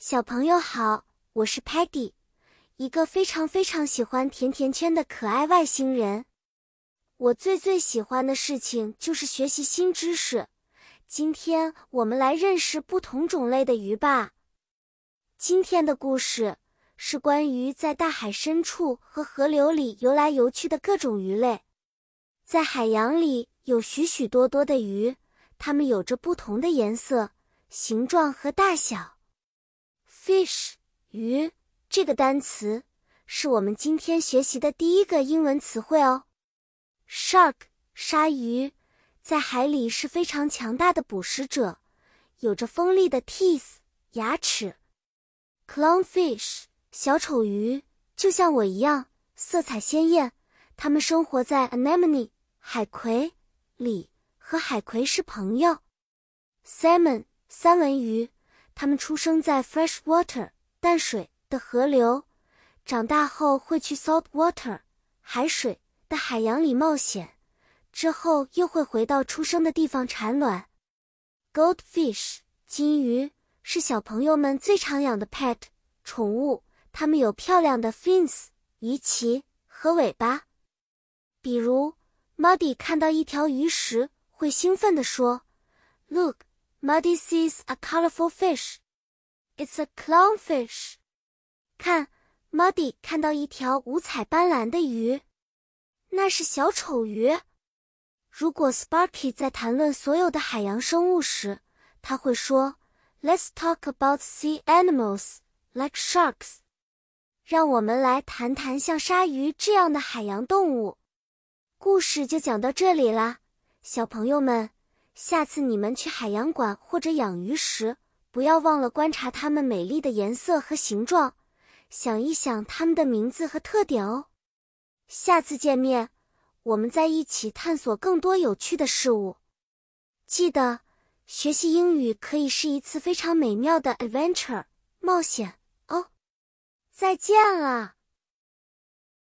小朋友好，我是 Patty，一个非常非常喜欢甜甜圈的可爱外星人。我最最喜欢的事情就是学习新知识。今天我们来认识不同种类的鱼吧。今天的故事是关于在大海深处和河流里游来游去的各种鱼类。在海洋里有许许多多的鱼，它们有着不同的颜色、形状和大小。Fish 鱼这个单词是我们今天学习的第一个英文词汇哦。shark 鲨鱼在海里是非常强大的捕食者，有着锋利的 teeth 牙齿。clownfish 小丑鱼就像我一样，色彩鲜艳。它们生活在 anemone 海葵里，和海葵是朋友。salmon 三文鱼。它们出生在 fresh water 淡水的河流，长大后会去 salt water 海水的海洋里冒险，之后又会回到出生的地方产卵。Goldfish 金鱼是小朋友们最常养的 pet 宠物，它们有漂亮的 fins 鱼鳍和尾巴。比如 Muddy 看到一条鱼时，会兴奋地说：“Look。” Muddy sees a colorful fish. It's a clownfish. 看，Muddy 看到一条五彩斑斓的鱼，那是小丑鱼。如果 Sparky 在谈论所有的海洋生物时，他会说：“Let's talk about sea animals like sharks.” 让我们来谈谈像鲨鱼这样的海洋动物。故事就讲到这里啦，小朋友们。下次你们去海洋馆或者养鱼时，不要忘了观察它们美丽的颜色和形状，想一想它们的名字和特点哦。下次见面，我们再一起探索更多有趣的事物。记得，学习英语可以是一次非常美妙的 adventure 冒险哦。再见了。